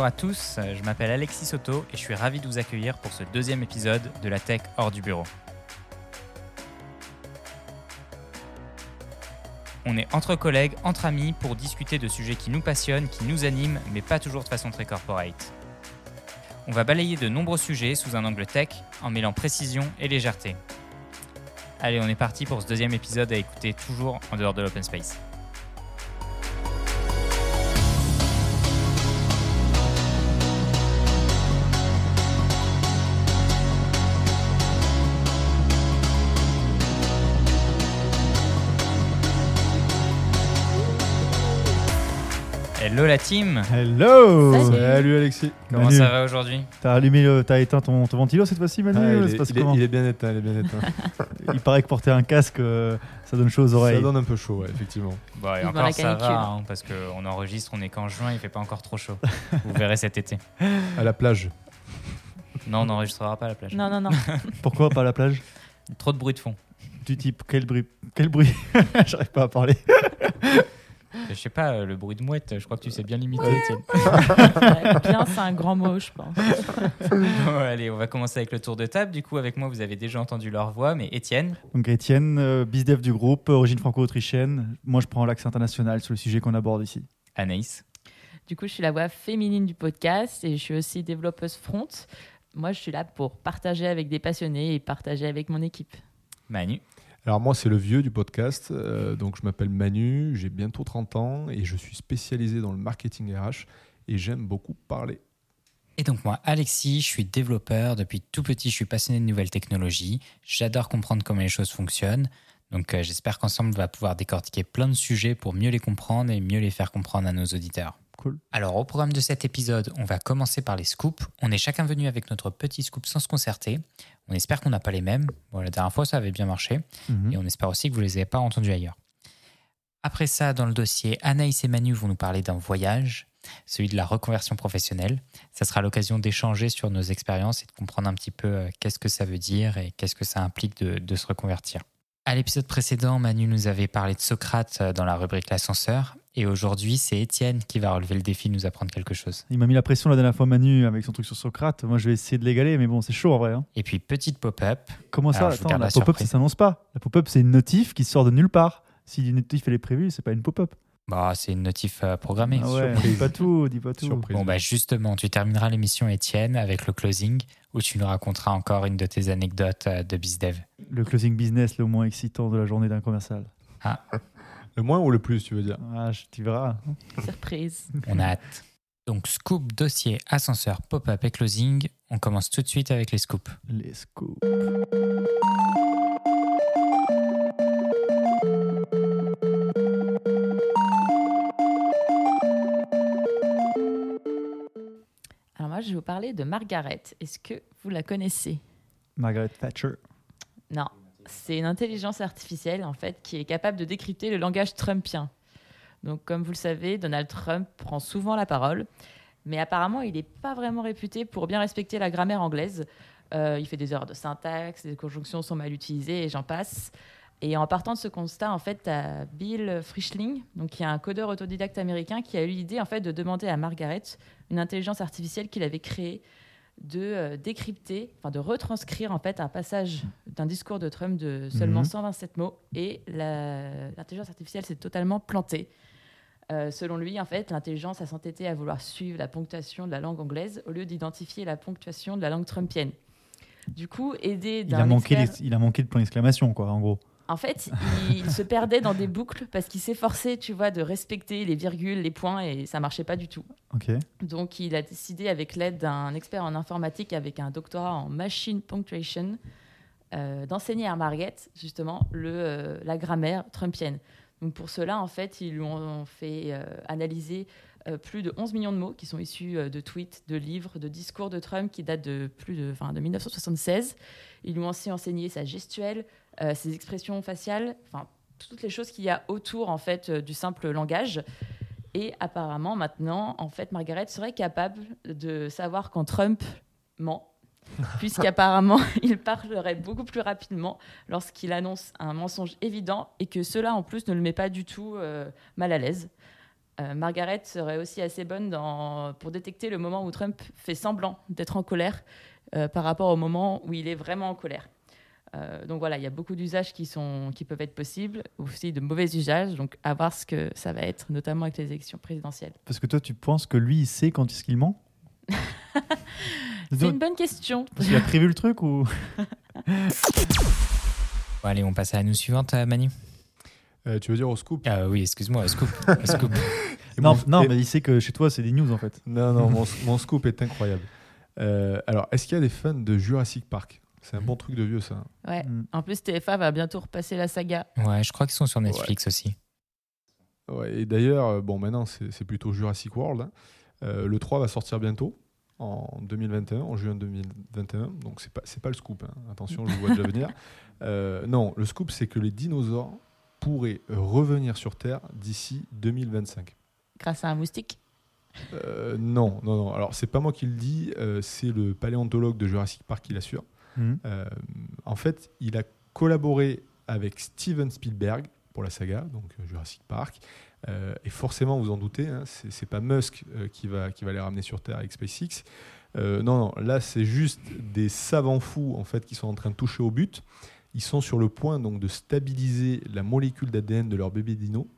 Bonjour à tous, je m'appelle Alexis Soto et je suis ravi de vous accueillir pour ce deuxième épisode de la Tech hors du bureau. On est entre collègues, entre amis pour discuter de sujets qui nous passionnent, qui nous animent, mais pas toujours de façon très corporate. On va balayer de nombreux sujets sous un angle tech en mêlant précision et légèreté. Allez, on est parti pour ce deuxième épisode à écouter toujours en dehors de l'open space. Hello la team Hello Salut. Alexis Comment Manu, ça va aujourd'hui? T'as allumé, le- t'as éteint ton, ton ventilo cette fois-ci Manu Ah, Ça il, passe est, il est- comment? il est bien éteint, il est bien éteint. Il paraît que porter un casque, euh, ça donne chaud aux oreilles. Ça donne un peu chaud, ouais, effectivement. Bon, et encore la ça canicule. va, hein, parce qu'on enregistre, on est qu'en juin, il fait pas encore trop chaud. Vous verrez cet été. À la plage. Non, on n'enregistrera pas à la plage. Non, non, non. Pourquoi pas à la plage? Trop de bruit de fond. Du type, quel bruit Quel bruit? J'arrive pas à parler. Je sais pas, euh, le bruit de mouette, je crois que tu sais bien limiter. Ouais, Bien, c'est un grand mot, je pense. Bon, allez, on va commencer avec le tour de table. Du coup, avec moi, vous avez déjà entendu leur voix, mais Étienne, Donc Étienne, euh, bizdev du groupe, origine franco-autrichienne. Moi je prends l'accent international sur le sujet qu'on aborde ici. Anaïs, Du coup, je suis la voix féminine du podcast et je suis aussi développeuse front. Moi, je suis là pour partager avec des passionnés et partager avec mon équipe. Manu, Alors moi, c'est le vieux du podcast. euh, donc je m'appelle Manu, j'ai bientôt 30 ans et je suis spécialisé dans le marketing RH et j'aime beaucoup parler. Et donc moi, Alexis, je suis développeur. Depuis tout petit, je suis passionné de nouvelles technologies. J'adore comprendre comment les choses fonctionnent. Donc euh, j'espère qu'ensemble, on va pouvoir décortiquer plein de sujets pour mieux les comprendre et mieux les faire comprendre à nos auditeurs. Cool. Alors au programme de cet épisode, on va commencer par les scoops. On est chacun venu avec notre petit scoop sans se concerter. On espère qu'on n'a pas les mêmes. Bon, la dernière fois, ça avait bien marché. Mhm. Et on espère aussi que vous ne les avez pas entendus ailleurs. Après ça, dans le dossier, Anaïs et Manu vont nous parler d'un voyage, celui de la reconversion professionnelle. Ça sera l'occasion d'échanger sur nos expériences et de comprendre un petit peu euh, qu'est-ce que ça veut dire et qu'est-ce que ça implique de, de se reconvertir. À l'épisode précédent, Manu nous avait parlé de Socrate euh, dans la rubrique L'ascenseur. Et aujourd'hui, c'est Étienne qui va relever le défi de nous apprendre quelque chose. Il m'a mis la pression la dernière fois Manu avec son truc sur Socrate. Moi je vais essayer de l'égaler, mais bon c'est chaud en vrai. hein. Et puis, petite pop-up. Comment ça? Alors, je vous Attends, garde la la pop-up surprise. ça s'annonce pas. La pop-up c'est une notif qui sort de nulle part. Si une notif elle est prévue, c'est pas une pop-up. Bah, c'est une notif euh, programmée. Ah ouais, surprise. dis pas tout, dis pas tout. Surprise. Bon, bah justement, tu termineras l'émission, Étienne, avec le closing, où tu nous raconteras encore une de tes anecdotes euh, de BizDev? Le closing business le moins excitant de la journée d'un commercial. Le moins ou le plus, tu veux dire? Ah, je- tu verras. Surprise. On a hâte. Donc, scoop, dossier, ascenseur, pop-up et closing. On commence tout de suite avec les scoops. Les scoops. Moi, je vais vous parler de Margaret. Est-ce que vous la connaissez? Margaret Thatcher. Non. C'est une intelligence artificielle, en fait, qui est capable de décrypter le langage trumpien. Donc, comme vous le savez, Donald Trump prend souvent la parole, mais apparemment, il n'est pas vraiment réputé pour bien respecter la grammaire anglaise. Euh, il fait des erreurs de syntaxe, les conjonctions sont mal utilisées, et j'en passe. Et en partant de ce constat, en fait, à Bill Frischling, donc qui est un codeur autodidacte américain, qui a eu l'idée en fait de demander à Margaret, une intelligence artificielle qu'il avait créée, de euh, décrypter, enfin de retranscrire en fait un passage d'un discours de Trump de seulement Mhm. 127 mots. Et l'intelligence artificielle s'est totalement plantée. Euh, selon lui, en fait, l'intelligence a s'entêté à vouloir suivre la ponctuation de la langue anglaise au lieu d'identifier la ponctuation de la langue trumpienne. Du coup, aidé Il a, d'un manqué expert- les- il a manqué de point d'exclamation, quoi, en gros. En fait, il se perdait dans des boucles parce qu'il s'efforçait, tu vois, de respecter les virgules, les points, et ça marchait pas du tout. Ok. Donc, il a décidé, avec l'aide d'un expert en informatique avec un doctorat en machine punctuation, euh, d'enseigner à Margaret, justement, le, euh, la grammaire trumpienne. Donc, pour cela, en fait, ils lui ont fait euh, analyser plus de 11 millions de mots qui sont issus de tweets, de livres, de discours de Trump qui datent de plus de, de 1976. Ils lui ont aussi enseigné sa gestuelle, euh, ses expressions faciales, enfin, toutes les choses qu'il y a autour, en fait, euh, du simple langage. Et apparemment, maintenant, en fait, Margaret serait capable de savoir quand Trump ment, puisqu'apparemment, il parlerait beaucoup plus rapidement lorsqu'il annonce un mensonge évident et que cela, en plus, ne le met pas du tout euh, mal à l'aise. Euh, Margaret serait aussi assez bonne dans, pour détecter le moment où Trump fait semblant d'être en colère euh, par rapport au moment où il est vraiment en colère. Euh, donc voilà, il y a beaucoup d'usages qui, sont, qui peuvent être possibles, aussi de mauvais usages, donc à voir ce que ça va être, notamment avec les élections présidentielles. Parce que toi, tu penses que lui, il sait quand est-ce qu'il ment? C'est une bonne question. Parce qu'il a prévu le truc ou? Bon, allez, on passe à la news suivante, euh, Manu. Euh, tu veux dire au scoop? Ah oui, excuse-moi, scoop. au scoop. Non, mon- non et- mais il sait que chez toi, c'est des news en fait. Non, non, mon, mon scoop est incroyable. Euh, alors, est-ce qu'il y a des fans de Jurassic Park? C'est un bon truc de vieux, ça. Ouais. Mm. En plus, TFA va bientôt repasser la saga. Ouais, je crois qu'ils sont sur Netflix aussi. Ouais, et d'ailleurs, euh, bon, maintenant, c'est plutôt Jurassic World. hein. Euh, le 3 va sortir bientôt, en 2021, en juin 2021. Donc, c'est pas, c'est pas le scoop. hein. Attention, je vous vois déjà venir. Euh, non, le scoop, c'est que les dinosaures pourraient revenir sur Terre d'ici 2025. Grâce à un moustique? Euh, non, non, non. Alors, c'est pas moi qui le dis, euh, c'est le paléontologue de Jurassic Park qui l'assure. Mhm. Euh, en fait, il a collaboré avec Steven Spielberg pour la saga, donc euh, Jurassic Park. Euh, et forcément, vous en doutez, hein, c'est pas Musk qui, va, qui va les ramener sur Terre avec SpaceX. Non, non, là, c'est juste des savants fous en fait qui sont en train de toucher au but. Ils sont sur le point donc de stabiliser la molécule d'ADN de leur bébé dino.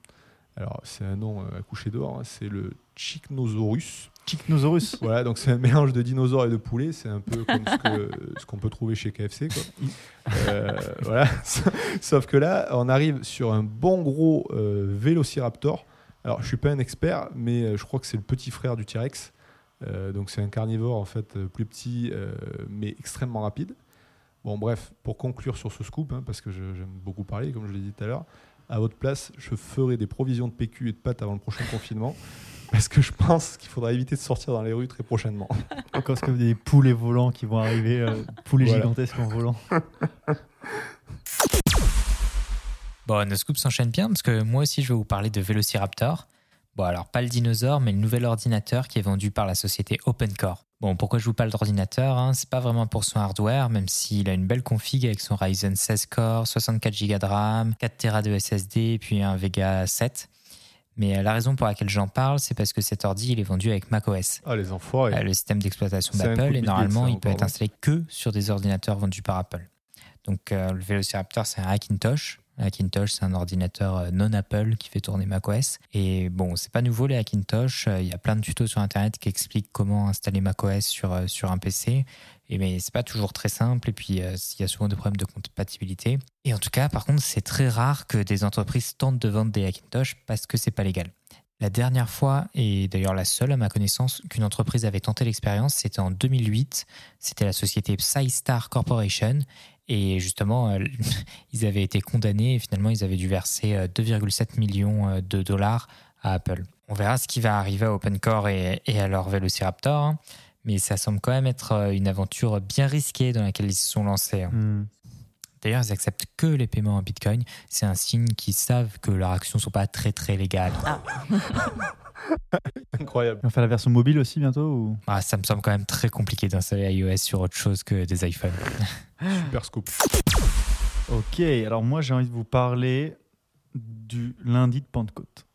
Alors, c'est un nom à coucher d'or, hein, c'est le Chichnosaurus. Chichnosaurus. Voilà, donc c'est un mélange de dinosaures et de poulets. C'est un peu comme ce que- ce qu'on peut trouver chez KFC. Quoi. Euh, voilà. Sauf que là, on arrive sur un bon gros euh, Vélociraptor. Alors, je suis pas un expert, mais euh, je crois que c'est le petit frère du T-Rex. Euh, donc, c'est un carnivore en fait plus petit, mais extrêmement rapide. Bon, bref, pour conclure sur ce scoop, hein, parce que je- j'aime beaucoup parler, comme je l'ai dit tout à l'heure, à votre place, je ferai des provisions de PQ et de pâtes avant le prochain confinement. Parce que je pense qu'il faudra éviter de sortir dans les rues très prochainement. Encore comme des poulets volants qui vont arriver, euh, poulets Voilà. gigantesques en volant. Bon, nos scoops s'enchaînent bien parce que moi aussi, je vais vous parler de Vélociraptor. Bon, alors pas le dinosaure, mais le nouvel ordinateur qui est vendu par la société OpenCore. Bon, pourquoi je vous parle d'ordinateur hein? C'est pas vraiment pour son hardware, même s'il a une belle config avec son Ryzen 16 core, 64 Go de RAM, 4 Tera de SSD, puis un Vega 7. Mais euh, la raison pour laquelle j'en parle, c'est parce que cet ordi, il est vendu avec macOS. Ah, les enfoirés. Euh, le système d'exploitation d'Apple et normalement il peut être installé que sur des ordinateurs vendus par Apple. Donc euh, le Velociraptor c'est un Hackintosh. Hackintosh c'est un ordinateur euh, non Apple qui fait tourner macOS. Et bon c'est pas nouveau les Hackintosh. Euh, Il y a plein de tutos sur internet qui expliquent comment installer macOS sur euh, sur un PC. Et mais c'est pas toujours très simple et puis il y a souvent des problèmes de compatibilité. Et en tout cas par contre c'est très rare que des entreprises tentent de vendre des Hackintosh parce que c'est pas légal. La dernière fois, et d'ailleurs la seule à ma connaissance, qu'une entreprise avait tenté l'expérience, c'était en 2008. C'était la société PsyStar Corporation. Et justement, euh, ils avaient été condamnés et finalement, ils avaient dû verser euh, 2,7 millions euh, de dollars à Apple. On verra ce qui va arriver à OpenCore et, et à leur Velociraptor. hein. Mais ça semble quand même être euh, une aventure bien risquée dans laquelle ils se sont lancés. hein. Hmm. D'ailleurs, ils acceptent que les paiements en Bitcoin. C'est un signe qu'ils savent que leurs actions ne sont pas très très légales. Incroyable. On va faire la version mobile aussi bientôt ou... Ah, ça me semble quand même très compliqué d'installer iOS sur autre chose que des iPhones. Super scoop. Ok, alors moi j'ai envie de vous parler du lundi de Pentecôte.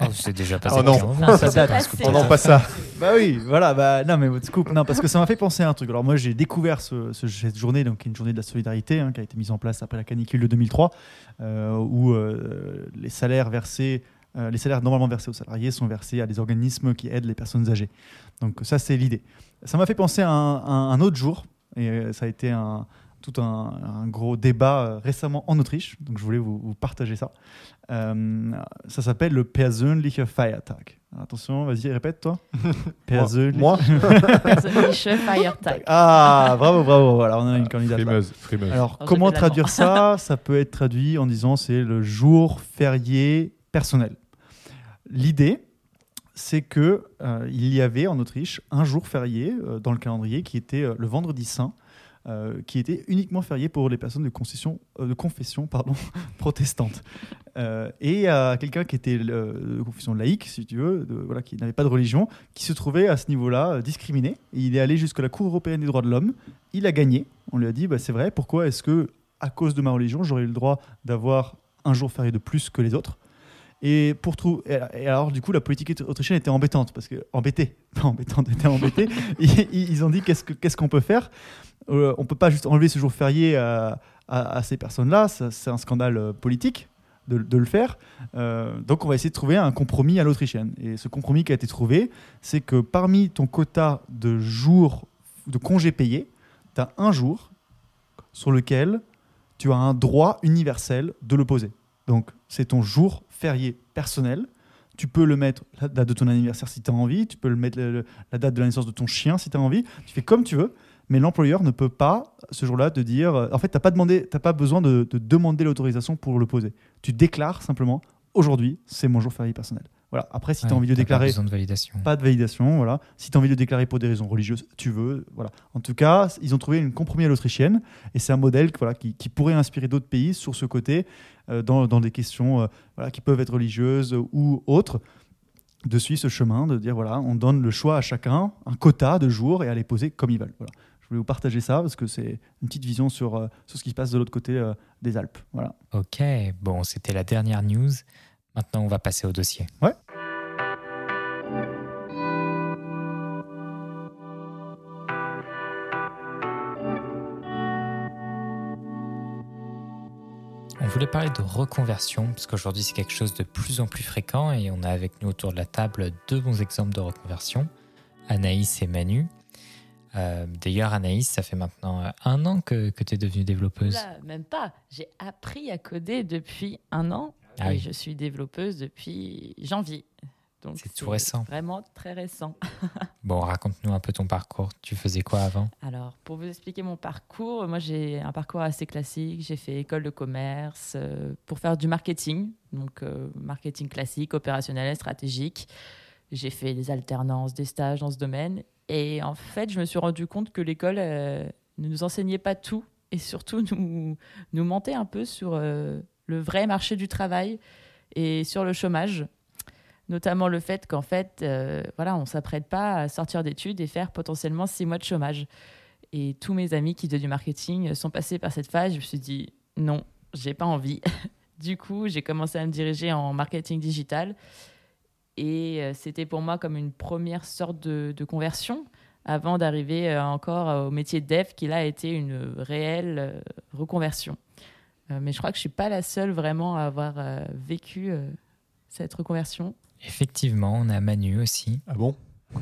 Oh, c'est déjà passé. Oh non. moment, Ça date. On passe ça. Bah oui, voilà, bah non mais votre scoop, non parce que ça m'a fait penser à un truc. Alors moi j'ai découvert ce- ce- cette journée, donc qui est une journée de la solidarité, hein, qui a été mise en place après la canicule de 2003, euh, où euh, les salaires versés, les salaires normalement versés aux salariés sont versés à des organismes qui aident les personnes âgées. Donc ça c'est l'idée. Ça m'a fait penser à un, à un autre jour, et euh, ça a été un tout un, un gros débat euh, récemment en Autriche, donc je voulais vous, vous partager ça. Euh, ça s'appelle le Persönliche Feiertag. Attention, vas-y, répète toi. Moi, Persönliche Feiertag. Ah, bravo, bravo. Voilà, on a une candidate. frimeuse, frimeuse. Alors, Alors, comment traduire ça? Ça peut être traduit en disant c'est le jour férié personnel. L'idée, c'est que euh, il y avait en Autriche un jour férié euh, dans le calendrier qui était euh, le vendredi saint. qui était uniquement férié pour les personnes de, confession protestante. Et quelqu'un qui était de confession laïque, si tu veux, voilà, qui n'avait pas de religion, qui se trouvait à ce niveau-là discriminé. Il est allé jusqu'à la Cour européenne des droits de l'homme. Il a gagné. On lui a dit, bah, c'est vrai, pourquoi est-ce que, à cause de ma religion, j'aurais le droit d'avoir un jour férié de plus que les autres? Et pour alors du coup la politique autrichienne était embêtante parce que embêtée, pas embêtante, était embêtée. ils, ont dit qu'est-ce que- qu'est-ce qu'on peut faire? Euh, On peut pas juste enlever ce jour férié à, ces personnes-là, c'est un scandale euh, politique de, de le faire. Euh, donc on va essayer de trouver un compromis à l'autrichienne. Et ce compromis qui a été trouvé, c'est que parmi ton quota de jours de congés payés, tu as un jour sur lequel tu as un droit universel de le poser. Donc, c'est ton jour férié personnel. Tu peux le mettre la date de ton anniversaire si tu as envie. Tu peux le mettre la date de la naissance de ton chien si tu as envie. Tu fais comme tu veux. Mais l'employeur ne peut pas, ce jour-là, te dire. euh, En fait, tu n'as pas, pas besoin de, de demander l'autorisation pour le poser. Tu déclares simplement aujourd'hui, c'est mon jour férié personnel. Voilà. Après, si tu as Ouais, envie de pas déclarer besoin de validation. pas de validation, voilà. Si tu as envie de déclarer pour des raisons religieuses, tu veux, voilà. En tout cas, ils ont trouvé une compromis à l'autrichienne et c'est un modèle voilà, qui, qui pourrait inspirer d'autres pays sur ce côté, euh, dans, dans des questions euh, voilà, qui peuvent être religieuses ou autres, de suivre ce chemin, de dire voilà, on donne le choix à chacun, un quota de jours et à les poser comme ils veulent. Voilà. Je voulais vous partager ça parce que c'est une petite vision sur, euh, sur ce qui se passe de l'autre côté des Alpes. Voilà. Ok, bon, c'était la dernière news. Maintenant, on va passer au dossier. Ouais. On voulait parler de reconversion, parce qu'aujourd'hui c'est quelque chose de plus en plus fréquent et on a avec nous autour de la table deux bons exemples de reconversion, Anaïs et Manu. Euh, D'ailleurs, Anaïs, ça fait maintenant euh, un an que, que tu es devenue développeuse. Là, même pas. J'ai appris à coder depuis un an Ah et oui. je suis développeuse depuis janvier. Donc C'est tout récent. Vraiment très récent. Bon, raconte-nous un peu ton parcours. Tu faisais quoi avant? Alors, pour vous expliquer mon parcours, moi j'ai un parcours assez classique. J'ai fait école de commerce euh, pour faire du marketing, donc euh, marketing classique, opérationnel, stratégique. J'ai fait des alternances, des stages dans ce domaine. Et en fait, je me suis rendu compte que l'école euh, ne nous enseignait pas tout et surtout nous, nous mentait un peu sur le vrai marché du travail et sur le chômage. Notamment le fait qu'en fait, euh, voilà, on s'apprête pas à sortir d'études et faire potentiellement six mois de chômage. Et tous mes amis qui faisaient du marketing sont passés par cette phase. Je me suis dit non, j'ai pas envie. du coup, j'ai commencé à me diriger en marketing digital. Et euh, c'était pour moi comme une première sorte de, de conversion avant d'arriver euh, encore au métier de dev qui là a été une réelle reconversion. Euh, mais je crois que je suis pas la seule vraiment à avoir euh, vécu euh, cette reconversion. Effectivement, on a Manu aussi. Ah bon?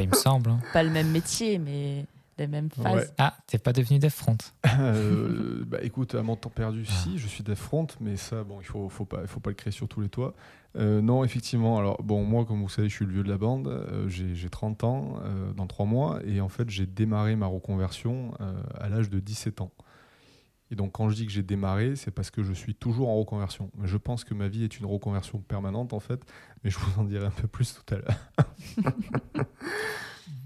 Il me semble. hein. Pas le même métier, mais les mêmes phases. Ouais. Ah, t'es pas devenu dev front. Euh, bah écoute, à mon temps perdu, Ah. si, je suis dev front, mais ça, bon, il faut, faut pas, il faut pas le créer sur tous les toits. Euh, non, effectivement, alors, bon, moi, comme vous savez, je suis le vieux de la bande, euh, j'ai j'ai 30 ans euh, dans 3 mois, et en fait, j'ai démarré ma reconversion euh, à l'âge de 17 ans. Et donc, quand je dis que j'ai démarré, c'est parce que je suis toujours en reconversion. Je pense que ma vie est une reconversion permanente, en fait, mais je vous en dirai un peu plus tout à l'heure.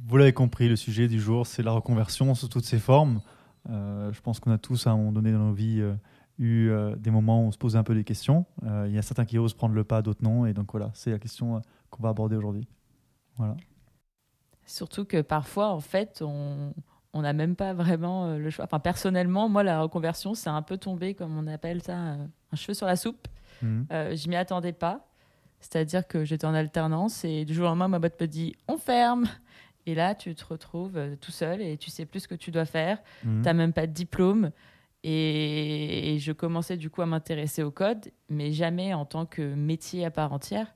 Vous l'avez compris, le sujet du jour, c'est la reconversion sous toutes ses formes. Euh, je pense qu'on a tous, à un moment donné dans nos vies, euh, eu euh, des moments où on se posait un peu des questions. Euh, Il y a certains qui osent prendre le pas, d'autres non. Et donc voilà, c'est la question euh, qu'on va aborder aujourd'hui. Voilà. Surtout que parfois, en fait, on on n'a même pas vraiment euh, le choix. Enfin, personnellement, moi, la reconversion, c'est un peu tombé, comme on appelle ça, euh, un cheveu sur la soupe. Mhm. Euh, je m'y attendais pas. C'est-à-dire que j'étais en alternance et du jour au lendemain, ma boîte me dit on ferme. Et là, tu te retrouves euh, tout seul et tu sais plus ce que tu dois faire. Mhm. T'as même pas de diplôme. Et, et je commençais du coup à m'intéresser au code, mais jamais en tant que métier à part entière.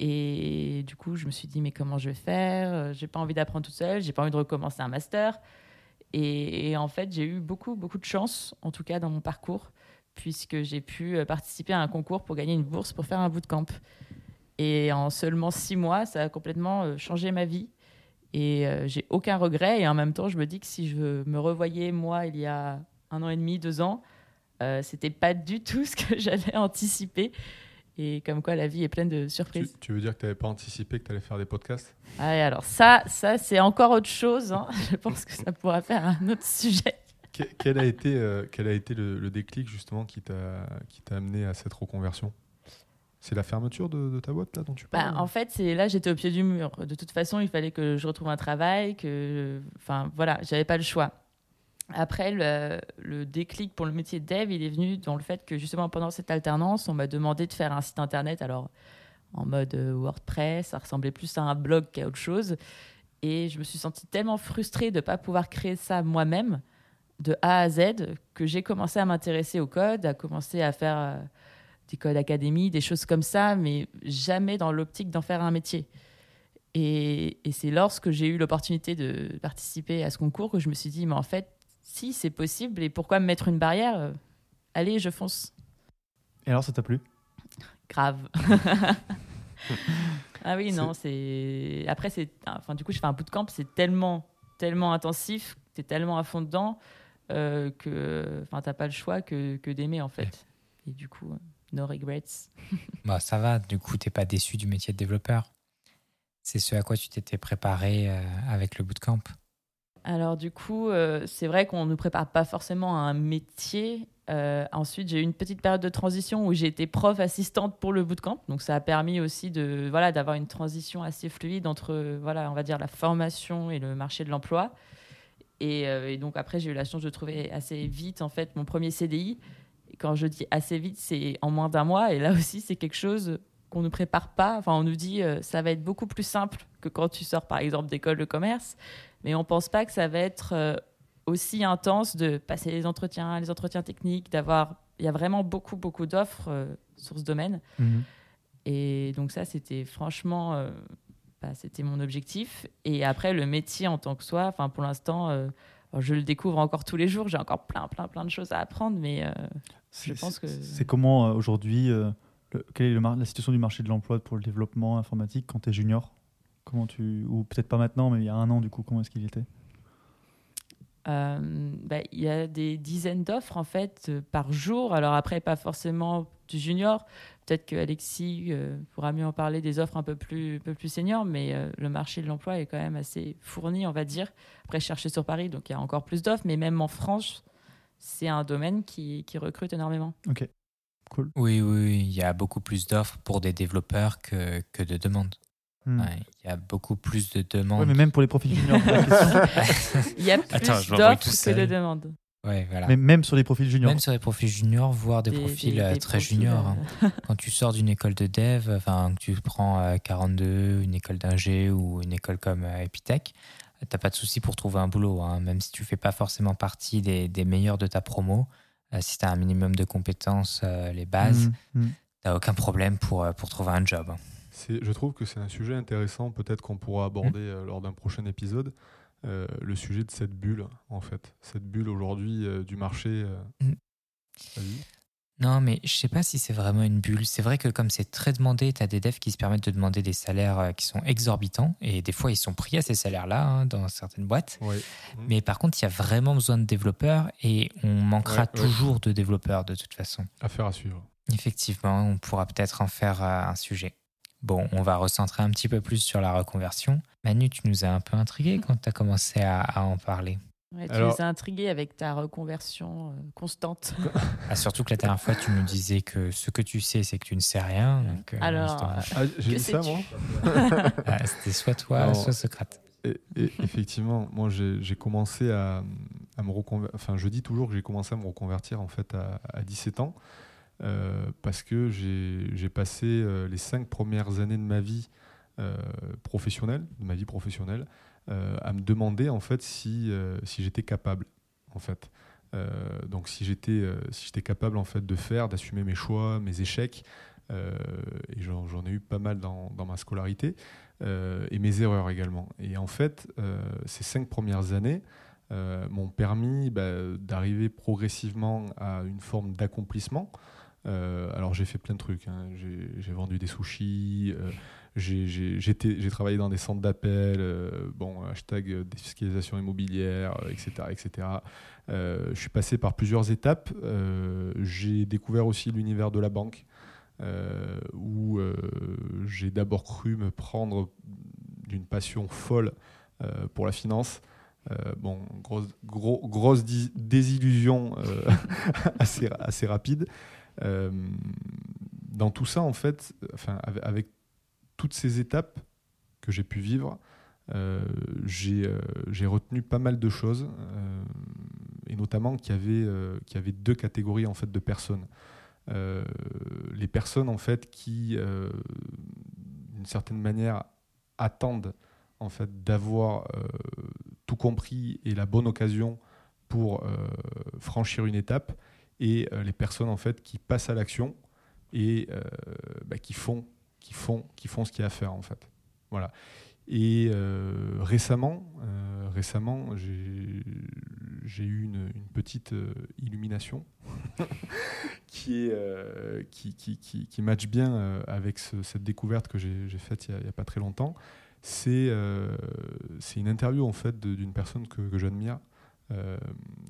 Et du coup, je me suis dit, mais comment je vais faire? Euh, J'ai pas envie d'apprendre toute seule, j'ai pas envie de recommencer un master. Et, en fait, j'ai eu beaucoup, beaucoup de chance, en tout cas dans mon parcours, puisque j'ai pu euh, participer à un concours pour gagner une bourse pour faire un bootcamp. Et en seulement six mois, ça a complètement euh, changé ma vie. Et j'ai aucun regret. Et en même temps, je me dis que si je me revoyais, moi, il y a un an et demi, deux ans, euh, c'était pas du tout ce que j'avais anticipé. Et comme quoi, la vie est pleine de surprises. tu veux dire que tu n'avais pas anticipé que tu allais faire des podcasts? Ah, et alors ça, ça c'est encore autre chose. hein. Je pense que ça pourra faire un autre sujet. Que- quel a été, euh, quel a été le, le déclic justement qui t'a amené à cette reconversion? C'est la fermeture de, de ta boîte là dont tu Bah, parles en fait, c'est là, j'étais au pied du mur. De toute façon, il fallait que je retrouve un travail, que, enfin, voilà, j'avais pas le choix. Après, le, déclic pour le métier de dev, il est venu dans le fait que justement pendant cette alternance, on m'a demandé de faire un site internet. Alors, en mode euh, WordPress, ça ressemblait plus à un blog qu'à autre chose. Et je me suis sentie tellement frustrée de ne pas pouvoir créer ça moi-même, de A à Z, que j'ai commencé à m'intéresser au code, à commencer à faire euh, des codes académie, des choses comme ça, mais jamais dans l'optique d'en faire un métier. Et c'est lorsque j'ai eu l'opportunité de participer à ce concours que je me suis dit, mais en fait, si c'est possible, et pourquoi me mettre une barrière euh, Allez, je fonce. Et alors, ça t'a plu? Grave. ah oui, non, c'est. Après, c'est. Enfin, du coup, je fais un bootcamp, c'est tellement, tellement intensif, t'es tellement à fond dedans euh, que. Enfin, t'as pas le choix que, que d'aimer, en fait. Et du coup, no regrets. Bah, ça va, du coup, t'es pas déçu du métier de développeur? C'est ce à quoi tu t'étais préparé euh, avec le bootcamp? Alors du coup, euh, c'est vrai qu'on ne nous prépare pas forcément à un métier. Euh, ensuite, j'ai eu une petite période de transition où j'ai été prof assistante pour le bootcamp. Donc ça a permis aussi de voilà d'avoir une transition assez fluide entre voilà on va dire la formation et le marché de l'emploi. Et, euh, donc après, j'ai eu la chance de trouver assez vite en fait mon premier CDI. Quand je dis assez vite, c'est en moins d'un mois. Et là aussi, c'est quelque chose qu'on ne prépare pas. Enfin, on nous dit euh, ça va être beaucoup plus simple que quand tu sors par exemple d'école de commerce, mais on pense pas que ça va être euh, aussi intense de passer les entretiens, les entretiens techniques, d'avoir. Il y a vraiment beaucoup beaucoup d'offres euh, sur ce domaine. Mhm. Et donc ça, c'était franchement, euh, bah, c'était mon objectif. Et après, le métier en tant que soi, enfin pour l'instant, euh, je le découvre encore tous les jours. J'ai encore plein, plein, plein de choses à apprendre, mais C'est- pense que- C'est comment aujourd'hui le- Quelle est le la situation du marché de l'emploi pour le développement informatique quand tu es junior? Comment tu ou peut-être pas maintenant, mais il y a un an du coup, comment est-ce qu'il était? Euh, bah, il y a des dizaines d'offres en fait euh, par jour. Alors après, pas forcément du junior. Peut-être que Alexis euh, pourra mieux en parler des offres un peu plus, un peu plus seniors, mais euh, le marché de l'emploi est quand même assez fourni, on va dire. Après, je cherchais sur Paris, donc il y a encore plus d'offres, mais même en France, c'est un domaine qui, qui recrute énormément. Cool. Oui, oui, oui, il y a beaucoup plus d'offres pour des développeurs que, que de demandes. Hmm. Ouais, il y a beaucoup plus de Ouais, demandes. mais même pour les profils juniors. Il y a plus d'offres que de demandes. Ouais, voilà. mais même sur les profils juniors. Même sur des profils juniors, voire des, profils des- euh, des très profils, juniors. hein. euh, Quand tu sors d'une école de dev, enfin, que tu prends euh, 42, une école d'ingé ou une école comme euh, Epitech, t'as pas de souci pour trouver un boulot. hein. Même si tu fais pas forcément partie des, des meilleurs de ta promo, euh, si tu as un minimum de compétences, euh, les bases, Hmm, hmm. t'as aucun problème pour, euh, pour trouver un job. Je trouve que c'est un sujet intéressant, peut-être qu'on pourra aborder euh, lors d'un prochain épisode, euh, le sujet de cette bulle, en fait. Cette bulle aujourd'hui euh, du marché. Mm. Non, mais je sais pas si c'est vraiment une bulle. C'est vrai que comme c'est très demandé, tu as des devs qui se permettent de demander des salaires qui sont exorbitants. Et des fois, ils sont pris à ces salaires-là hein, dans certaines boîtes. Ouais. Mais par contre, il y a vraiment besoin de développeurs et on manquera Ouais, ouais. toujours de développeurs de toute façon. Affaire à suivre. Effectivement, on pourra peut-être en faire un sujet. Bon, on va recentrer un petit peu plus sur la reconversion. Manu, tu nous as un peu intrigué quand tu as commencé à, à en parler. Ouais, tu Alors- nous as intrigués avec ta reconversion euh, constante. Ah, surtout que la dernière fois, tu nous disais que ce que tu sais, c'est que tu ne sais rien. Donc, euh, Alors, Ah, j'ai Que dit ça, sais-tu? Moi ah, c'était soit toi, soit Socrate. Et, et effectivement, moi j'ai commencé à, à me reconvertir. Enfin, je dis toujours que j'ai commencé à me reconvertir en fait à, à 17 ans euh, parce que j'ai passé euh, les cinq premières années de ma vie euh, professionnelle, de ma vie professionnelle, euh, à me demander en fait si, euh, si j'étais capable en fait. Euh, donc si j'étais euh, si capable en fait de faire, d'assumer mes choix, mes échecs. euh, et j'en ai eu pas mal dans, ma scolarité euh, et mes erreurs également. Et en fait, euh, ces cinq premières années euh, m'ont permis bah, d'arriver progressivement à une forme d'accomplissement. Euh, alors j'ai fait plein de trucs. hein. J'ai vendu des sushis, euh, j'ai- travaillé dans des centres d'appel, euh, bon, hashtag défiscalisation immobilière, etc. etc. Je suis passé par plusieurs étapes. J'ai découvert aussi l'univers de la banque où j'ai d'abord cru me prendre d'une passion folle pour la finance. Bon, grosse, désillusion assez rapide. Euh, dans tout ça, en fait, avec, toutes ces étapes que j'ai pu vivre, euh, j'ai euh, j'ai retenu pas mal de choses. et notamment qu'il y, y avait deux catégories en fait, de personnes. Les personnes en fait, qui, d'une certaine manière, attendent en fait, d'avoir tout compris et la bonne occasion pour franchir une étape, et les personnes en fait, qui passent à l'action et bah, qui, font, qui, font, qui font ce qu'il y a à faire. En fait. Voilà. Et euh, récemment, euh, récemment j'ai eu une, petite euh, illumination qui, qui, qui, qui, qui, match bien avec cette découverte que j'ai faite il n'y a, pas très longtemps. C'est une interview en fait d'une personne que, que j'admire,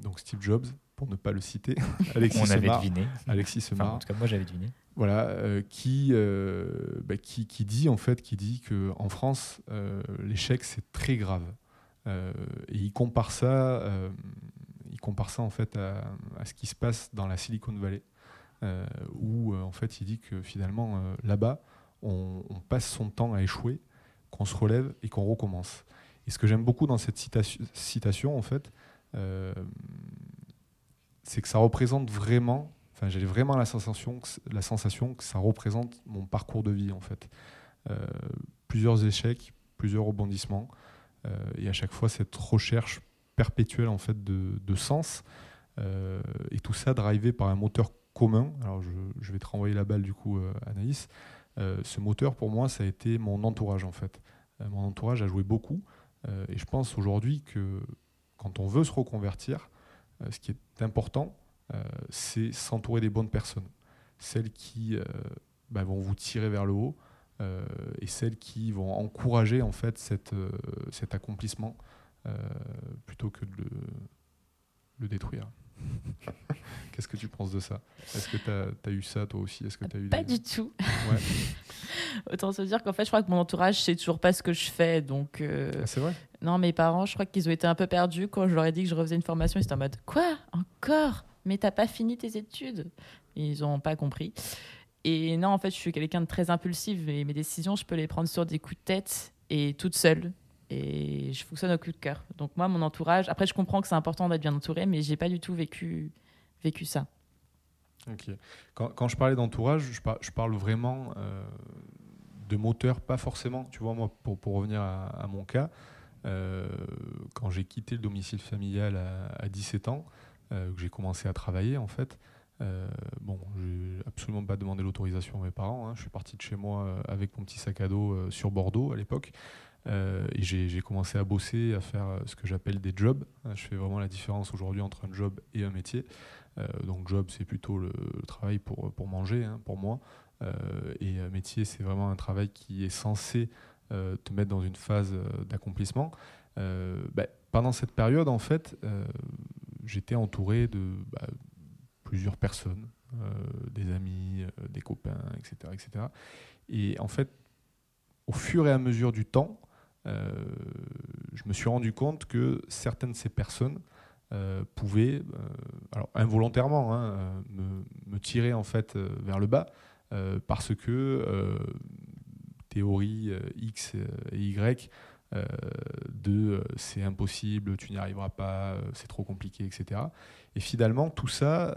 donc Steve Jobs, pour ne pas le citer. Alexis On avait deviné. Alexis Semar. en tout cas, moi j'avais deviné. Voilà, euh, qui, euh, bah, qui, qui, dit en fait, qui dit que en France, euh, l'échec c'est très grave. et il compare ça, il compare ça en fait à, à, ce qui se passe dans la Silicon Valley, où en fait il dit que finalement là-bas, on, on, passe son temps à échouer, qu'on se relève et qu'on recommence. Et ce que j'aime beaucoup dans cette citation, citation en fait, c'est que ça représente vraiment, enfin j'ai vraiment la sensation, que, la sensation que ça représente mon parcours de vie en fait. Euh, plusieurs échecs, plusieurs rebondissements, euh, et à chaque fois cette recherche perpétuelle en fait de, de sens, euh, et tout ça drivé par un moteur commun. Alors je, je vais te renvoyer la balle du coup, Anaïs. ce moteur pour moi, ça a été mon entourage en fait. mon entourage a joué beaucoup, et je pense aujourd'hui que quand on veut se reconvertir, ce qui est important, euh, c'est s'entourer des bonnes personnes. Celles qui euh, bah, vont vous tirer vers le haut et celles qui vont encourager en fait cette, cet accomplissement plutôt que de le, le détruire. Qu'est-ce que tu penses de ça? Est-ce que tu as, eu ça toi aussi? Est-ce que as eu Pas du tout. Autant se dire qu'en fait, je crois que mon entourage sait toujours pas ce que je fais. Donc, ah, c'est vrai? Non, mes parents, je crois qu'ils ont été un peu perdus quand je leur ai dit que je refaisais une formation. Ils étaient en mode Quoi? Encore? Mais t'as pas fini tes études? Ils ont pas compris. Et non, en fait, je suis quelqu'un de très impulsif et mes décisions, je peux les prendre sur des coups de tête et toute seule et je fonctionne au coup de cœur. Donc moi, mon entourage, après je comprends que c'est important d'être bien entouré, mais j'ai pas du tout vécu, vécu ça. Ok. Quand, je parlais d'entourage, je, parle vraiment euh, de moteur, pas forcément, tu vois, moi, pour, pour revenir à, mon cas, quand j'ai quitté le domicile familial à, 17 ans, euh, que j'ai commencé à travailler, en fait, bon, j'ai absolument pas demandé l'autorisation à mes parents. Hein. Je suis parti de chez moi avec mon petit sac à dos sur Bordeaux à l'époque. Euh, et j'ai commencé à bosser, à faire euh, ce que j'appelle des jobs. Euh, je fais vraiment la différence aujourd'hui entre un job et un métier. donc job, c'est plutôt le, travail pour, pour manger, hein, pour moi. et métier, c'est vraiment un travail qui est censé te mettre dans une phase d'accomplissement. Bah, pendant cette période, en fait, j'étais entouré de bah, plusieurs personnes, des amis, des copains, etc., etc. Et en fait, au fur et à mesure du temps, euh, je me suis rendu compte que certaines de ces personnes euh, pouvaient, euh, involontairement, hein, me, tirer en fait vers le bas parce que théorie X et Y de c'est impossible, tu n'y arriveras pas, c'est trop compliqué, etc. Et finalement, tout ça,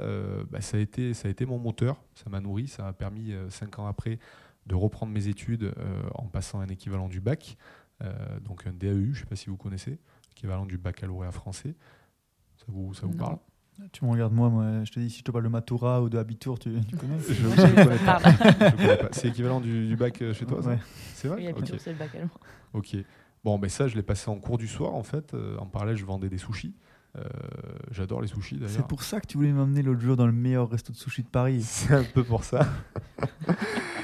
bah, ça, a été, ça a été mon moteur, ça m'a nourri, ça m'a permis, cinq ans après, de reprendre mes études en passant un équivalent du bac. Euh, donc un DAEU, je ne sais pas si vous connaissez, équivalent du baccalauréat français. Ça vous, ça vous parle? Tu me regardes moi, moi, je te dis si je te parle de Matura ou de Abitur, tu, connais Je ne connais pas. C'est équivalent du, bac euh, chez toi ouais. C'est vrai Oui, Abitur, c'est le bac allemand. Ok. Bon, mais ça, je l'ai passé en cours du soir, en fait. Euh, en parallèle, je vendais des sushis. J'adore les sushis, d'ailleurs. C'est pour ça que tu voulais m'emmener l'autre jour dans le meilleur resto de sushis de Paris. C'est un peu pour ça.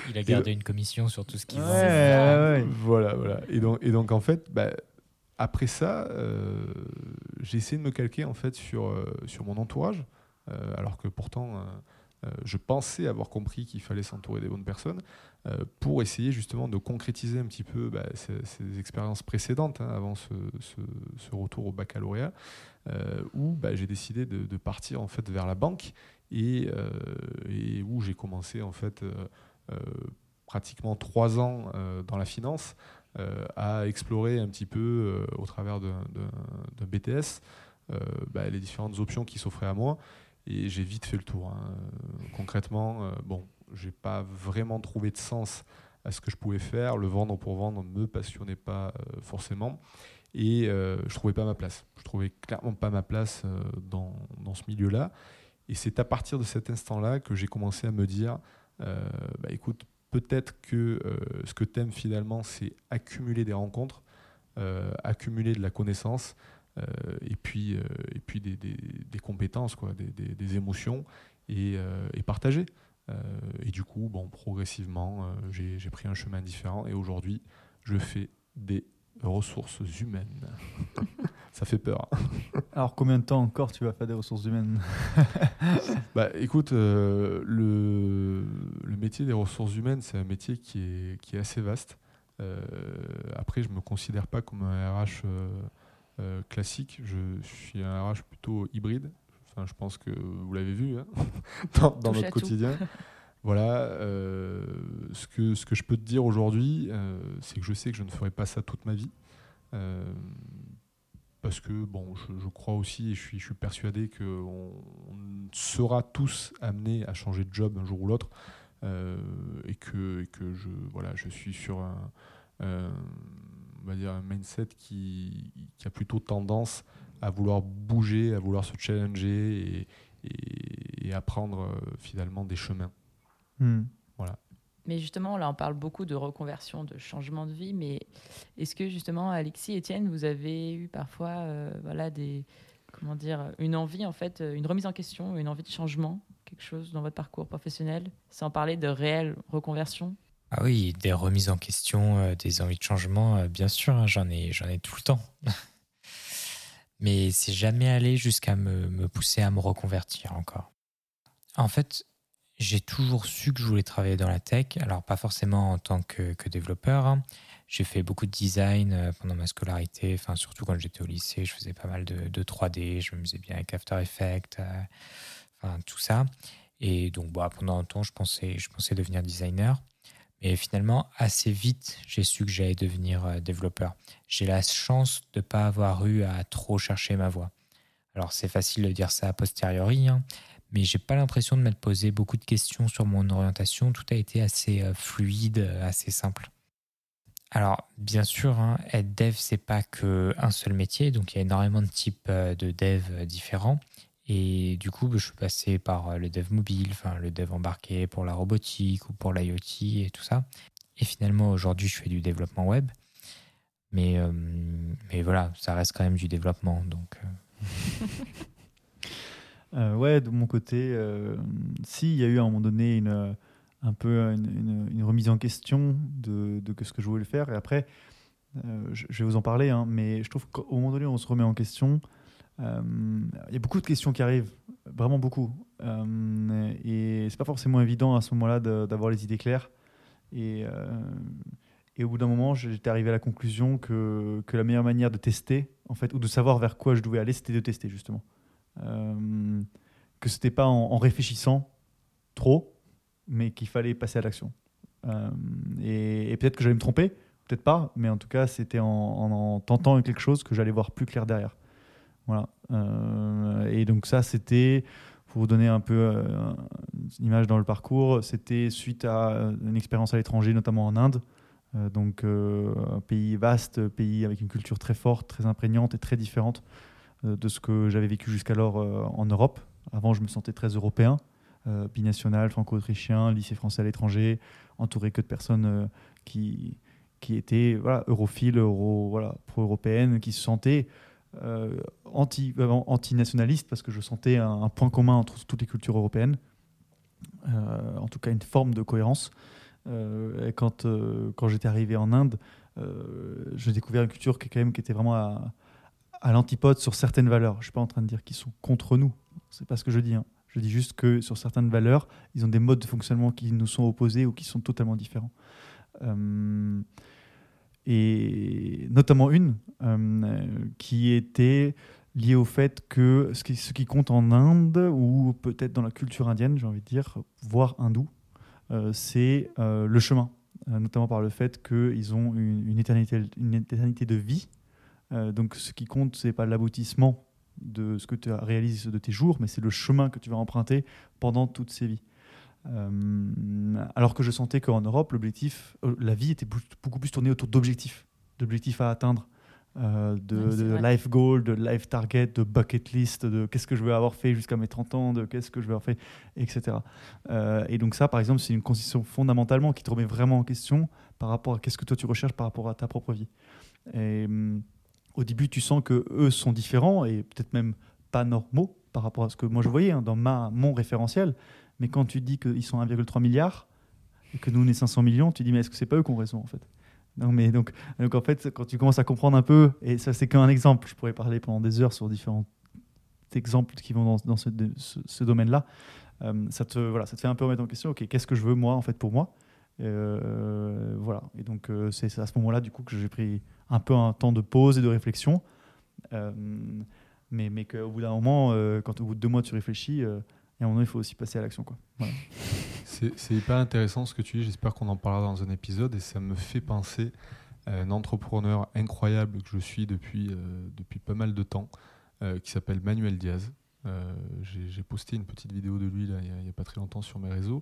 Il a gardé une commission sur tout ce qui ouais, Voilà, voilà. Et donc, et donc en fait, bah, après ça, euh, j'ai essayé de me calquer en fait sur, euh, sur mon entourage, euh, alors que pourtant, je pensais avoir compris qu'il fallait s'entourer des bonnes personnes, pour essayer justement de concrétiser un petit peu bah, ces, expériences précédentes, hein, avant ce, retour au baccalauréat, où bah, j'ai décidé de, partir en fait vers la banque et, où j'ai commencé en fait euh, pratiquement trois ans euh, dans la finance, euh, à explorer un petit peu au travers d'un BTS bah, les différentes options qui s'offraient à moi. Et j'ai vite fait le tour. Hein. Concrètement, bon, j'ai pas vraiment trouvé de sens à ce que je pouvais faire. Le vendre pour vendre ne me passionnait pas forcément. Et je trouvais pas ma place. Je trouvais clairement pas ma place dans, dans, ce milieu-là. Et c'est à partir de cet instant-là que j'ai commencé à me dire, bah, écoute, peut-être que ce que tu aimes finalement, c'est accumuler des rencontres, accumuler de la connaissance, euh, et puis, euh, et puis des, des, compétences, quoi, des, des émotions et, euh, et partager. et du coup, bon, progressivement, j'ai pris un chemin différent et aujourd'hui, je fais des ressources humaines. Ça fait peur. Hein. Alors, combien de temps encore tu vas faire des ressources humaines? Bah, Écoute, le, le, métier des ressources humaines, c'est un métier qui est, qui est assez vaste. après, je ne me considère pas comme un RH euh, classique. Je, suis un RH plutôt hybride. Enfin, je pense que vous l'avez vu hein, dans, notre quotidien. Voilà. Euh, ce, que, je peux te dire aujourd'hui, euh, c'est que je sais que je ne ferai pas ça toute ma vie. parce que bon, je, crois aussi et je suis, persuadé qu'on on sera tous amenés à changer de job un jour ou l'autre. et, que, et je, voilà, je suis sur un, mindset qui, a plutôt tendance à vouloir bouger, à vouloir se challenger et, et, apprendre euh, finalement des chemins. Hmm. Voilà. Mais justement, là, on parle beaucoup de reconversion, de changement de vie. Mais est-ce que justement, Alexis, Étienne, vous avez eu parfois, euh, voilà, des, comment dire, une envie en fait, une remise en question, une envie de changement, quelque chose dans votre parcours professionnel, sans parler de réelle reconversion? Ah oui, des remises en question, euh, des envies de changement, euh, bien sûr, hein, j'en ai, j'en ai tout le temps. Mais c'est jamais allé jusqu'à me, me, pousser à me reconvertir encore. En fait, j'ai toujours su que je voulais travailler dans la tech, alors pas forcément en tant que, développeur. Hein. J'ai fait beaucoup de design euh, pendant ma scolarité, enfin surtout quand j'étais au lycée, je faisais pas mal de, de 3D, je me m'amusais bien avec After Effects, enfin tout ça. Et donc bah, pendant un temps, je pensais, je pensais devenir designer. Mais finalement, assez vite, j'ai su que j'allais devenir euh, développeur. J'ai la chance de ne pas avoir eu à trop chercher ma voie. Alors c'est facile de dire ça a posteriori, hein, mais j'ai pas l'impression de m'être posé beaucoup de questions sur mon orientation. Tout a été assez euh, fluide, euh, assez simple. Alors bien sûr, hein, être dev c'est pas que un seul métier, donc il y a énormément de types de dev différents. Et du coup, je suis passé par euh, le dev mobile, enfin le dev embarqué pour la robotique ou pour l'IoT et tout ça. Et finalement, aujourd'hui, je fais du développement web. Mais, euh, mais voilà, ça reste quand même du développement. Donc, euh. ouais, de mon côté, si, il y a eu à un moment donné une, un peu une, une, remise en question de, de, ce que je voulais faire. Et après, je, vais vous en parler, hein, mais je trouve qu'au moment donné, on se remet en question. Euh, il y a beaucoup de questions qui arrivent, vraiment beaucoup. Euh, et c'est pas forcément évident à ce moment-là d'avoir les idées claires. Et, euh, et au bout d'un moment, j'étais arrivé à la conclusion que, que, la meilleure manière de tester, en fait, ou de savoir vers quoi je devais aller, c'était de tester justement. Euh, que c'était pas en, réfléchissant trop, mais qu'il fallait passer à l'action. et, et peut-être que j'allais me tromper, peut-être pas, mais en tout cas, c'était en, en, tentant quelque chose que j'allais voir plus clair derrière. Voilà. Euh, et donc ça, c'était, pour vous donner un peu euh, une image dans le parcours, c'était suite à une expérience à l'étranger, notamment en Inde. Euh, donc un pays vaste, pays avec une culture très forte, très imprégnante et très différente de ce que j'avais vécu jusqu'alors en Europe. Avant, je me sentais très européen, binational, franco-autrichien, lycée français à l'étranger, entouré que de personnes qui, qui étaient voilà, europhiles, euro, voilà, pro-européennes, qui se sentaient euh, anti, euh, anti-nationaliste parce que je sentais un, point commun entre toutes les cultures européennes, euh, en tout cas une forme de cohérence. quand, quand j'étais arrivé en Inde, j'ai découvert une culture qui, quand même, qui était vraiment à, à l'antipode sur certaines valeurs. Je ne suis pas en train de dire qu'ils sont contre nous, c'est pas ce que je dis. Hein. Je dis juste que sur certaines valeurs, ils ont des modes de fonctionnement qui nous sont opposés ou qui sont totalement différents et notamment une euh, qui était liée au fait que ce qui, compte en Inde, ou peut-être dans la culture indienne, j'ai envie de dire, voire hindoue, euh, c'est euh, le chemin, notamment par le fait qu'ils ont une, éternité, une éternité de vie. Donc ce qui compte, c'est pas l'aboutissement de ce que tu réalises de tes jours, mais c'est le chemin que tu vas emprunter pendant toutes ces vies. Euh, alors que je sentais qu'en Europe, l'objectif, euh, la vie était beaucoup plus tournée autour d'objectifs, d'objectifs à atteindre, euh, de, life goal, de life target, de bucket list, de qu'est-ce que je veux avoir fait jusqu'à mes 30 ans, de qu'est-ce que je veux avoir fait, etc. Euh, et donc ça, par exemple, c'est une condition fondamentalement qui te remet vraiment en question par rapport à qu'est-ce que toi tu recherches par rapport à ta propre vie. Et hum, au début, tu sens que eux sont différents et peut-être même pas normaux par rapport à ce que moi je voyais hein, dans ma, mon référentiel. Mais quand tu dis qu'ils sont 1,3 milliard et que nous on est 500 millions, tu dis mais est-ce que c'est pas eux qui ont raison en fait? Non mais donc, donc en fait quand tu commences à comprendre un peu et ça c'est qu'un exemple, je pourrais parler pendant des heures sur différents exemples qui vont dans, dans ce, domaine-là. Euh, ça te voilà, ça te fait un peu remettre en question. Ok, qu'est-ce que je veux moi en fait pour moi? Euh, Voilà. Et donc euh, c'est à ce moment-là du coup que j'ai pris un peu un temps de pause et de réflexion. Euh, mais mais qu'au bout d'un moment, euh, quand au bout de deux mois tu réfléchis, euh, et à un moment il faut aussi passer à l'action. C'est hyper intéressant ce que tu dis. J'espère qu'on en parlera dans un épisode et ça me fait penser à un entrepreneur incroyable que je suis depuis, depuis pas mal de temps qui s'appelle Manuel Diaz. J'ai posté une petite vidéo de lui il n'y a pas très longtemps sur mes réseaux.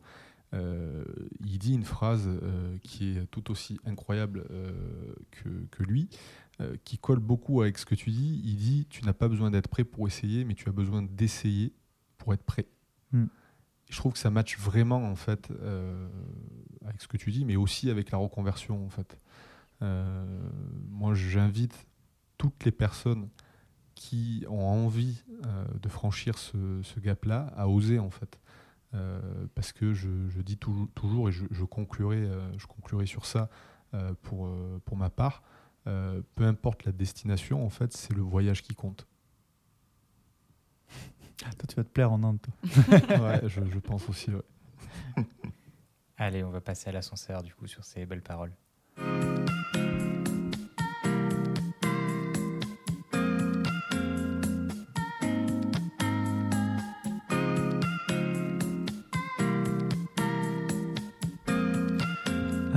Euh, il dit une phrase euh, qui est tout aussi incroyable euh, que, que lui, qui colle beaucoup avec ce que tu dis. Il dit Tu n'as pas besoin d'être prêt pour essayer, mais tu as besoin d'essayer pour être prêt. Hmm. Et je trouve que ça match vraiment en fait avec ce que tu dis, mais aussi avec la reconversion en fait. Moi, j'invite toutes les personnes qui ont envie de franchir ce, ce gap-là à oser en fait. Euh, parce que je, je dis toujours, toujours et je, je conclurai, euh, je conclurai sur ça euh, pour, euh, pour ma part, euh, peu importe la destination, en fait, c'est le voyage qui compte. Toi tu vas te plaire en Inde. Toi. Ouais, je, je pense aussi. ouais. Allez, on va passer à l'ascenseur du coup sur ces belles paroles.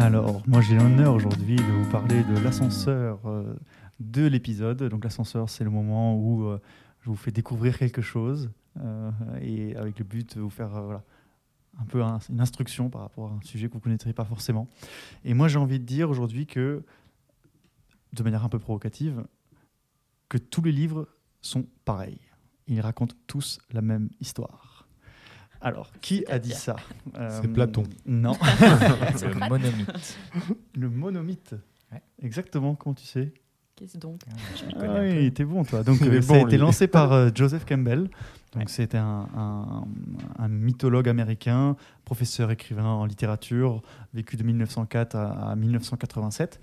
Alors, moi j'ai l'honneur aujourd'hui de vous parler de l'ascenseur euh, de l'épisode. Donc l'ascenseur, c'est le moment où euh, je vous fais découvrir quelque chose euh, et avec le but de vous faire un peu un- une instruction par rapport à un sujet que vous ne connaîtriez pas forcément. Et moi j'ai envie de dire aujourd'hui que, de manière un peu provocative, que tous les livres sont pareils. Ils racontent tous la même histoire. Alors, qui a dit ça? Euh, C'est Platon. Non. le monomythe. Le monomythe. Ouais. Exactement, comment tu sais? Qu'est-ce donc? Ah peu. oui, t'es bon toi. Donc euh, ça a été lui. lancé par euh, Joseph Campbell. Donc Ouais. c'était un, un- un mythologue américain, professeur écrivain en littérature, vécu de 1904 à, à 1987.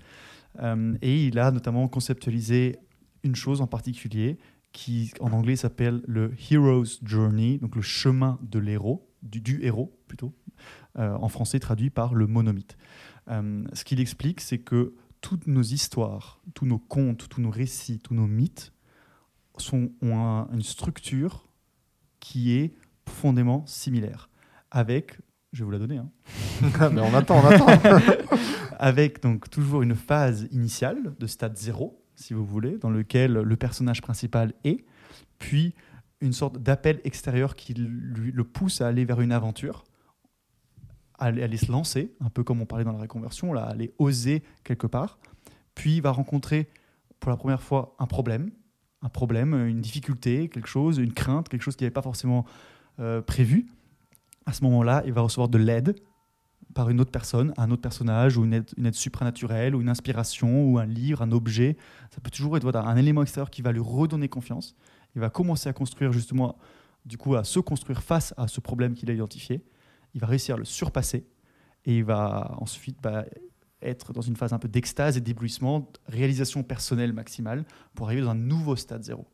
Euh, et il a notamment conceptualisé une chose en particulier qui en anglais s'appelle le Hero's Journey, donc le chemin de l'héros, du, du héros plutôt, euh, en français traduit par le monomythe. Euh, ce qu'il explique, c'est que toutes nos histoires, tous nos contes, tous nos récits, tous nos mythes sont, ont un- une structure qui est profondément similaire. Avec, je vais vous la donner, hein, Mais on attend, on attend. avec donc toujours une phase initiale de stade 0, si vous voulez, dans lequel le personnage principal est, puis une sorte d'appel extérieur qui lui, le pousse à aller vers une aventure, à aller, se lancer, un peu comme on parlait dans la réconversion, là, aller oser quelque part, puis il va rencontrer pour la première fois un problème, un problème, une difficulté, quelque chose, une crainte, quelque chose qui n'avait pas forcément euh, prévu. À ce moment-là, il va recevoir de l'aide par une autre personne, un autre personnage, ou une aide, supranaturelle, ou une inspiration, ou un livre, un objet. Ça peut toujours être un élément extérieur qui va lui redonner confiance. Il va commencer à construire justement, du coup, à se construire face à ce problème qu'il a identifié. Il va réussir à le surpasser, et il va ensuite bah, être dans une phase un peu d'extase et d'éblouissement, réalisation personnelle maximale, pour arriver dans un nouveau stade zéro.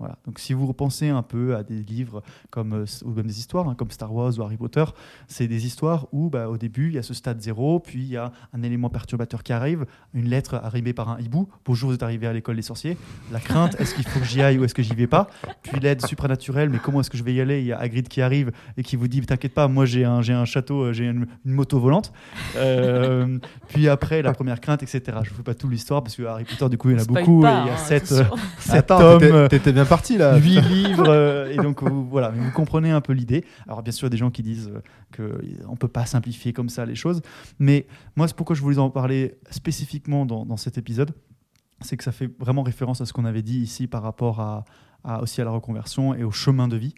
Voilà. Donc si vous repensez un peu à des livres comme, euh, ou même des histoires hein, comme Star Wars ou Harry Potter, c'est des histoires où bah, au début il y a ce stade zéro, puis il y a un élément perturbateur qui arrive, une lettre arrivée par un hibou, bonjour vous êtes arrivé à l'école des sorciers, la crainte, est-ce qu'il faut que j'y aille ou est-ce que j'y vais pas, puis l'aide supranaturelle, mais comment est-ce que je vais y aller, il y a Hagrid qui arrive et qui vous dit t'inquiète pas, moi j'ai un, j'ai un château, euh, j'ai une, une moto volante, Euh, puis après la première crainte, etc. Je ne fais pas toute l'histoire parce que Harry Potter du coup il y en a beaucoup, pas, et il y a hein, sept, sept Attends, t'étais bien parti là. 8 livres. euh, et donc, vous, voilà, vous comprenez un peu l'idée. Alors, bien sûr, il y a des gens qui disent qu'on ne peut pas simplifier comme ça les choses. Mais moi, c'est pourquoi je voulais en parler spécifiquement dans, dans cet épisode. C'est que ça fait vraiment référence à ce qu'on avait dit ici par rapport à, aussi à la reconversion et au chemin de vie.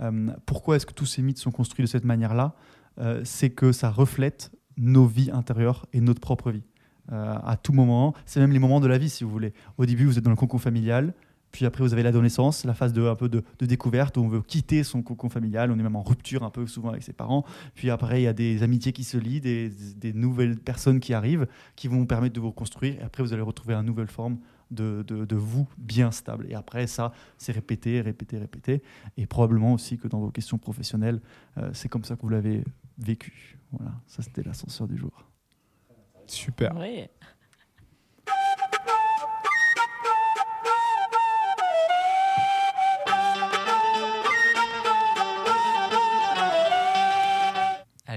Euh, pourquoi est-ce que tous ces mythes sont construits de cette manière-là? Euh, C'est que ça reflète nos vies intérieures et notre propre vie. Euh, à tout moment, c'est même les moments de la vie, si vous voulez. Au début, vous êtes dans le cocon familial, puis après, vous avez l'adolescence, la phase de, un peu de, de découverte où on veut quitter son cocon familial. On est même en rupture un peu souvent avec ses parents. Puis après, il y a des amitiés qui se lient, des, des nouvelles personnes qui arrivent, qui vont vous permettre de vous reconstruire. Et après, vous allez retrouver une nouvelle forme de, de, de vous bien stable. Et après, ça, c'est répété, répété, répété. Et probablement aussi que dans vos questions professionnelles, euh, c'est comme ça que vous l'avez vécu. Voilà, ça c'était l'ascenseur du jour. Super.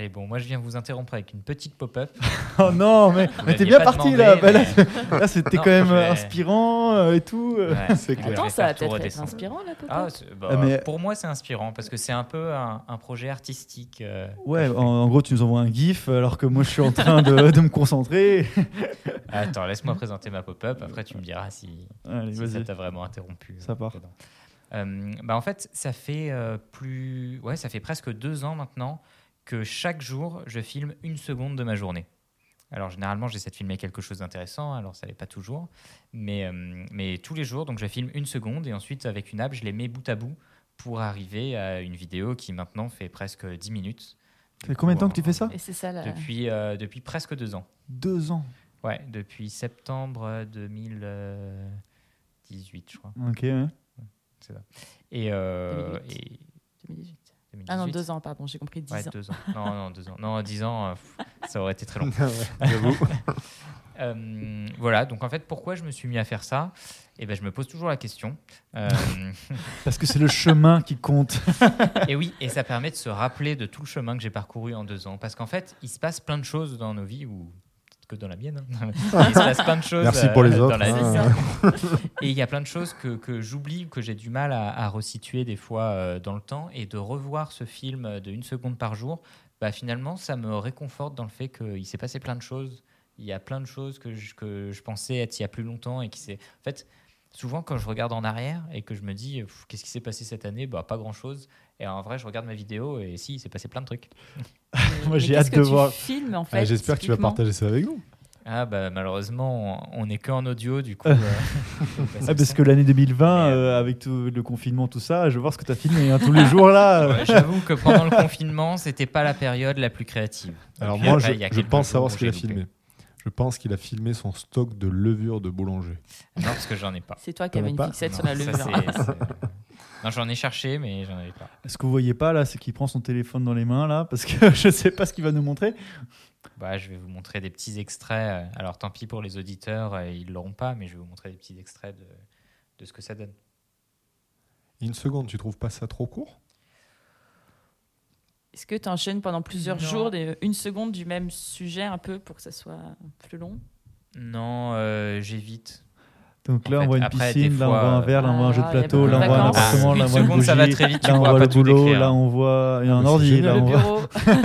Allez, bon, moi je viens vous interrompre avec une petite pop-up. Oh non, mais, mais t'es bien parti demandé, là. Bah, là, c'était quand même vais- inspirant euh, et tout. euh. Ouais, C'est clair. Attends, ça va peut-être être inspirant là, papa. Ah, bah, Ah, mais- Pour moi, c'est inspirant parce que c'est un peu un, un projet artistique. euh, Ouais, en, en gros, tu nous envoies un gif alors que moi je suis en train de, de me concentrer. Attends, laisse-moi présenter ma pop-up. Après, tu me diras si, Allez, si ça t'a vraiment interrompu. Ça part. Euh, bah en fait, ça fait euh, plus, ouais, ça fait presque deux ans maintenant que chaque jour, je filme une seconde de ma journée. Alors généralement, j'essaie de filmer quelque chose d'intéressant, alors ça l'est pas toujours, mais, euh, mais tous les jours, donc je filme une seconde et ensuite avec une app, je les mets bout à bout pour arriver à une vidéo qui maintenant fait presque 10 minutes. Ça fait combien de temps que tu fais ça Et c'est ça là. Depuis, euh, depuis presque deux ans. Deux ans. Ouais, depuis septembre 2018, je crois. Ok, ouais. Et, euh, 2008. et 2018. 2018. Ah non, deux ans, pardon, j'ai compris 10 Ouais, ans. deux ans. Non, non, deux ans. Non, dix ans, euh, pff, ça aurait été très long. Ouais, J'avoue. Euh, voilà, donc en fait, pourquoi je me suis mis à faire ça? Eh ben, je me pose toujours la question. Euh, Parce que c'est le chemin qui compte. et oui, et ça permet de se rappeler de tout le chemin que j'ai parcouru en deux ans. Parce qu'en fait, il se passe plein de choses dans nos vies, ou peut-être que dans la mienne. hein. il se passe plein de choses Merci pour les euh, autres. dans la vie. hein. Et il y a plein de choses que, que j'oublie, que j'ai du mal à, à resituer des fois euh, dans le temps. Et de revoir ce film de une seconde par jour, bah, finalement, ça me réconforte dans le fait qu'il s'est passé plein de choses. Il y a plein de choses que je, que je pensais être il y a plus longtemps. Et qui s'est... En fait, souvent, quand je regarde en arrière et que je me dis qu'est-ce qui s'est passé cette année? Bah, Pas grand-chose. Et en vrai, je regarde ma vidéo et si, il s'est passé plein de trucs. Moi, j'ai hâte que de tu voir. filmes en Ah, fait J'espère que tu vas partager ça avec nous. Ah, bah, malheureusement, on n'est que en audio, du coup. euh, Ah, parce ça. que l'année 2020, Mais, euh, avec tout le confinement, tout ça, je veux voir ce que tu as filmé hein, tous les jours là. euh. Ouais, J'avoue que pendant le confinement, c'était pas la période la plus créative. Alors Puis moi, après, je, je pense savoir ce qu'il a loupé. filmé. Je pense qu'il a filmé son stock de levure de boulanger. Non, parce que j'en ai pas. C'est toi qui avais as une fixette Non, sur la ça, levure. c'est- Non, j'en ai cherché, mais j'en avais pas. Ce que vous voyez pas là, c'est qu'il prend son téléphone dans les mains là, parce que je sais pas ce qu'il va nous montrer. Bah, je vais vous montrer des petits extraits. euh, Alors, tant pis pour les auditeurs, euh, ils l'auront pas, mais je vais vous montrer des petits extraits de, de ce que ça donne. Une seconde, tu trouves pas ça trop court? Est-ce que tu enchaînes pendant plusieurs Non. jours des- une seconde du même sujet un peu pour que ça soit plus long? Non, euh, j'évite. Donc En là, fait, on voit une après, piscine, là, on voit un verre, là, on voit un Ah, jeu de plateau, là, on voit un appartement, là, on voit une seconde, ça va bougie, très vite, tu là, on voit le boulot, là, on voit il y a un ordi, là, on voit.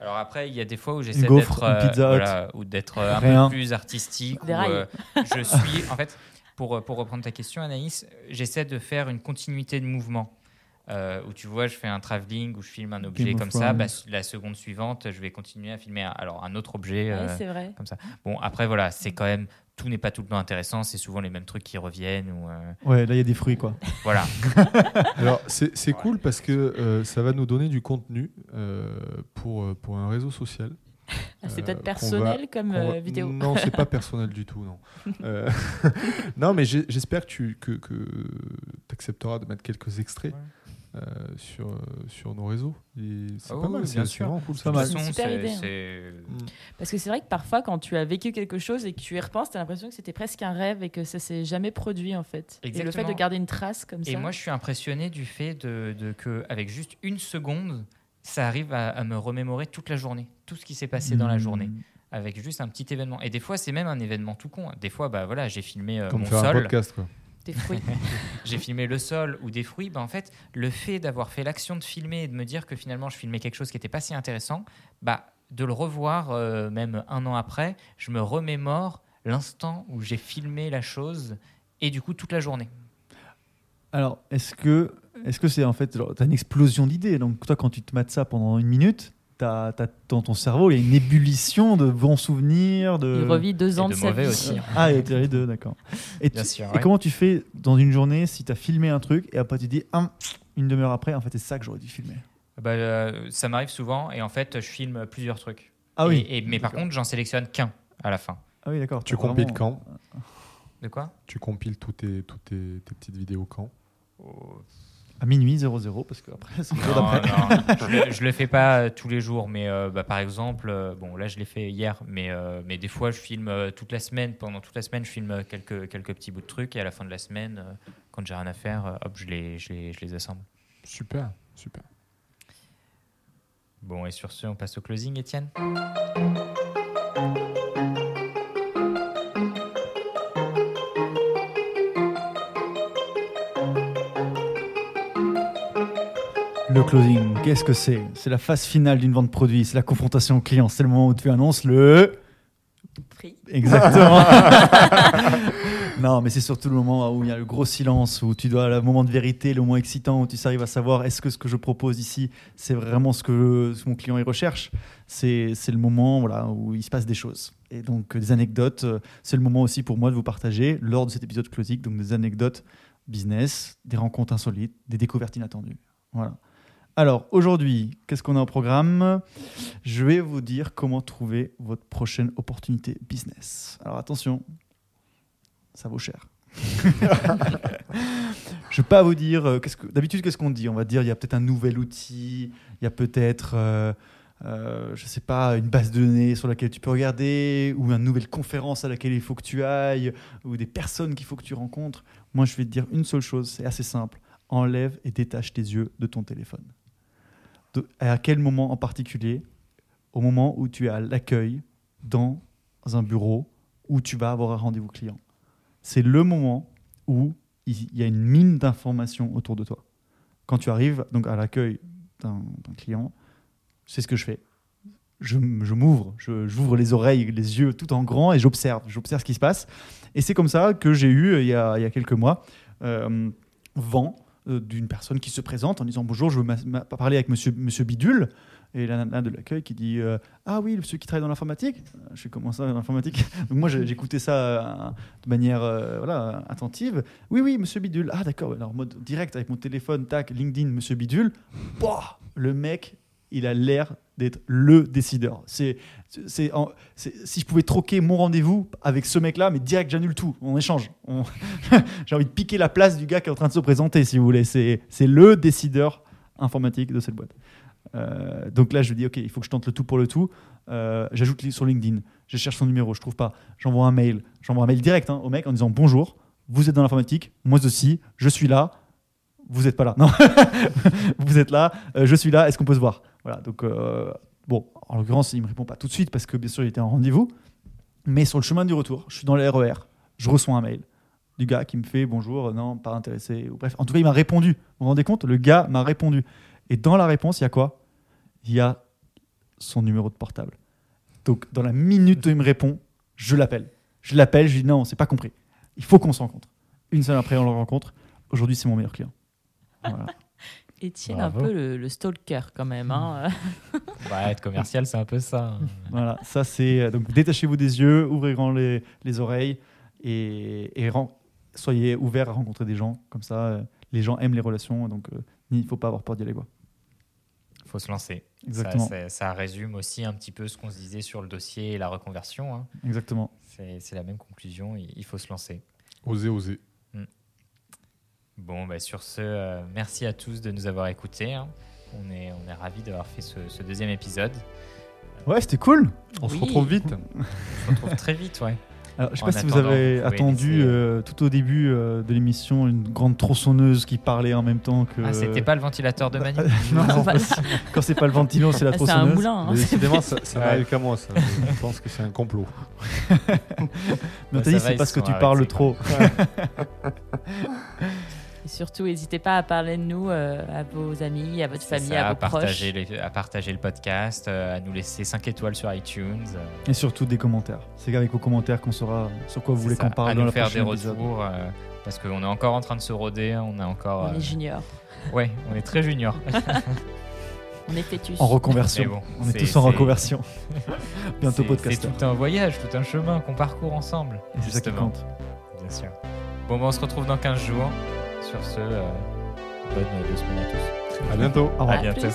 Alors après, il y a des fois où j'essaie d'être une Pizza Hut. voilà, ou d'être euh, un Rien. peu plus artistique. Des ou, rails. euh, je suis, en fait, pour, euh, pour reprendre ta question, Anaïs, j'essaie de faire une continuité de mouvement. Euh, où tu vois, je fais un travelling, où je filme un objet Game comme ça, bah, la seconde suivante, je vais continuer à filmer un, alors un autre objet. Ouais, euh, c'est vrai. bon, après, voilà, c'est quand même, tout n'est pas tout le temps intéressant, c'est souvent les mêmes trucs qui reviennent. Ou, euh, Ouais, là, il y a des fruits, quoi. voilà. Alors, c'est cool parce que euh, ça va nous donner du contenu euh, pour, pour un réseau social. Ah, c'est peut-être personnel va- comme va- vidéo. Non, c'est pas personnel du tout, non. Euh, non, mais j'espère que tu que, accepteras de mettre quelques extraits Ouais. Euh, sur, euh, sur nos réseaux. Et C'est Ah pas mal, c'est sûr. cool. Pas mal. c'est- idée, hein. c'est- Parce que c'est vrai que parfois, quand tu as vécu quelque chose et que tu y repenses, tu as l'impression que c'était presque un rêve et que ça s'est jamais produit en fait. Et le fait de Exactement. garder une trace comme Et ça. moi, je suis impressionné du fait de, de que, avec juste une seconde, ça arrive à, à me remémorer toute la journée, tout ce qui s'est passé dans la Hmm. journée, avec juste un petit événement. Et des fois, c'est même un événement tout con. Des fois, bah voilà, j'ai filmé euh, Comme mon faire un sol. podcast, quoi. Tes fruits. j'ai filmé le sol ou des fruits, bah, en fait, le fait d'avoir fait l'action de filmer et de me dire que finalement je filmais quelque chose qui n'était pas si intéressant, bah, de le revoir euh, même un an après, je me remémore l'instant où j'ai filmé la chose et du coup toute la journée. Alors, est-ce que est-ce que c'est en fait, genre, t'as une explosion d'idées? Donc toi, quand tu te mates ça pendant une minute, t'as, t'as- dans ton cerveau, il y a une ébullition de bons souvenirs, de. Il revit deux Et ans de de, sa vie. aussi. hein. Ah, a les deux, d'accord. Et, Bien tu- sûr, et ouais. comment tu fais dans une journée si t'as filmé un truc et après tu dis, ah, une demi-heure après, en fait, c'est ça que j'aurais dû filmer? Bah, euh, ça m'arrive souvent et en fait je filme plusieurs trucs. Ah oui. Et- et- mais par contre j'en sélectionne qu'un à la fin. Ah oui, d'accord. Tu compiles vraiment- quand? De quoi? Tu compiles tous tes, tous tes, tes petites vidéos quand? À minuit 00, parce qu'après, c'est le jour d'après. non, je, le, je le fais pas euh, tous les jours, mais euh, bah, par exemple, euh, bon là je l'ai fait hier, mais, euh, mais des fois je filme euh, toute la semaine. Pendant toute la semaine, je filme quelques, quelques petits bouts de trucs et à la fin de la semaine, euh, quand j'ai rien à faire, euh, hop, je les, je les, je les assemble. Super, super. Bon, et sur ce, on passe au closing, Étienne? Le closing, qu'est-ce que c'est? C'est la phase finale d'une vente produit, c'est la confrontation au client, c'est le moment où tu annonces le. Prix. Exactement. non, mais c'est surtout le moment où il y a le gros silence, où tu dois, le moment de vérité, le moment excitant, où tu arrives à savoir est-ce que ce que je propose ici, c'est vraiment ce que mon client il recherche? C'est c'est le moment voilà, où il se passe des choses. Et donc, euh, des anecdotes, euh, c'est le moment aussi pour moi de vous partager, lors de cet épisode closing, donc des anecdotes business, des rencontres insolites, des découvertes inattendues. Voilà. Alors, aujourd'hui, qu'est-ce qu'on a au programme? Je vais vous dire comment trouver votre prochaine opportunité business. Alors, attention, ça vaut cher. Je ne vais pas vous dire. euh, qu'est-ce que, d'habitude, qu'est-ce qu'on dit? On va dire il y a peut-être un nouvel outil, il y a peut-être, euh, euh, je ne sais pas, une base de données sur laquelle tu peux regarder, ou une nouvelle conférence à laquelle il faut que tu ailles, ou des personnes qu'il faut que tu rencontres. Moi, je vais te dire une seule chose, c'est assez simple. Enlève et détache tes yeux de ton téléphone. À quel moment en particulier Au moment où tu es à l'accueil dans un bureau où tu vas avoir un rendez-vous client. C'est le moment où il y a une mine d'informations autour de toi. Quand tu arrives donc à l'accueil d'un client, c'est ce que je fais. Je, je m'ouvre, j'ouvre les oreilles, les yeux tout en grand et j'observe, j'observe ce qui se passe. Et c'est comme ça que j'ai eu, il y a, il y a quelques mois, euh, vent d'une personne qui se présente en disant bonjour, je veux parler avec monsieur, monsieur Bidule. Et la nana de l'accueil qui dit euh, Ah oui, monsieur qui travaille dans l'informatique Je fais comment ça, l'informatique moi, j'écoutais ça euh, de manière euh, voilà, attentive. Oui, oui, monsieur Bidule. Ah d'accord, alors mode direct avec mon téléphone, tac, LinkedIn, monsieur Bidule. Pouah le mec, il a l'air d'être le décideur. C'est, c'est, si je pouvais troquer mon rendez-vous avec ce mec-là, mais direct, j'annule tout. On échange. J'ai envie de piquer la place du gars qui est en train de se présenter, si vous voulez. C'est, c'est le décideur informatique de cette boîte. Euh, donc là, je dis, OK, il faut que je tente le tout pour le tout. Euh, J'ajoute sur LinkedIn. Je cherche son numéro, je trouve pas. J'envoie un mail. J'envoie un mail direct hein, au mec en disant bonjour, vous êtes dans l'informatique, moi aussi, je suis là. Vous n'êtes pas là. Non, vous êtes là, euh, je suis là, est-ce qu'on peut se voir? Voilà, donc euh, bon, en l'occurrence, il ne me répond pas tout de suite parce que bien sûr, il était en rendez-vous. Mais sur le chemin du retour, je suis dans le RER, je reçois un mail du gars qui me fait bonjour, non, pas intéressé. Ou bref, en tout cas, il m'a répondu. Vous vous rendez compte Le gars m'a répondu. Et dans la réponse, il y a quoi? Il y a son numéro de portable. Donc, dans la minute où il me répond, je l'appelle. Je l'appelle, je dis non, c'est pas compris. Il faut qu'on se rencontre. Une semaine après, on le rencontre. Aujourd'hui, c'est mon meilleur client. Voilà. Étienne, un peu le, le stalker quand même. Hein. Bah, être commercial, c'est un peu ça. hein. Voilà, ça c'est. euh, Donc détachez-vous des yeux, ouvrez grand les, les oreilles et, et ren- soyez ouverts à rencontrer des gens. Comme ça, euh, les gens aiment les relations, donc euh, il ne faut pas avoir peur d'y aller. Quoi. faut se lancer. Exactement. Ça, ça- ça résume aussi un petit peu ce qu'on se disait sur le dossier et la reconversion. hein. Exactement. C'est c'est la même conclusion, il, il faut se lancer. Oser, oser. Bon, bah, sur ce, euh, merci à tous de nous avoir écoutés. hein. On est, on est ravis d'avoir fait ce, ce deuxième épisode. Ouais, c'était cool. On se Oui. retrouve vite. On se retrouve très vite, ouais. Alors, je sais En pas si vous attendant, avez vous pouvez attendu laisser, euh, tout au début euh, de l'émission une grande tronçonneuse qui parlait en même temps que. Ah, c'était pas le ventilateur de Manu non, Non, pas- quand c'est pas le ventilo, c'est la Ah, c'est un tronçonneuse. moulin. hein. Mais décidément, ça, ça n'arrive qu'à moi. Ça. Je pense que c'est un complot. Mais on t'a ça dit, va, c'est ils parce se que sont tu parles arrêtés, trop. Surtout, n'hésitez pas à parler de nous euh, à vos amis, à votre famille, ça, à vos à, partager proches. les- à partager le podcast, euh, à nous laisser 5 étoiles sur iTunes. euh, Et surtout des commentaires. C'est avec vos commentaires qu'on saura sur quoi vous voulez qu'on parle à dans nous la faire des retours. euh, parce qu'on est encore en train de se roder, on est encore. On euh, est junior, ouais, on est très junior. on est fœtus. En reconversion. Bon, On est tous en reconversion. Bientôt podcaster. C'est tout un voyage, tout un chemin qu'on parcourt ensemble. Et c'est ça qui compte. Bien sûr. Bon, ben, on se retrouve dans 15 jours. Sur ce, euh, bonne deux semaines à tous. À bientôt. Au revoir. À bientôt. plus.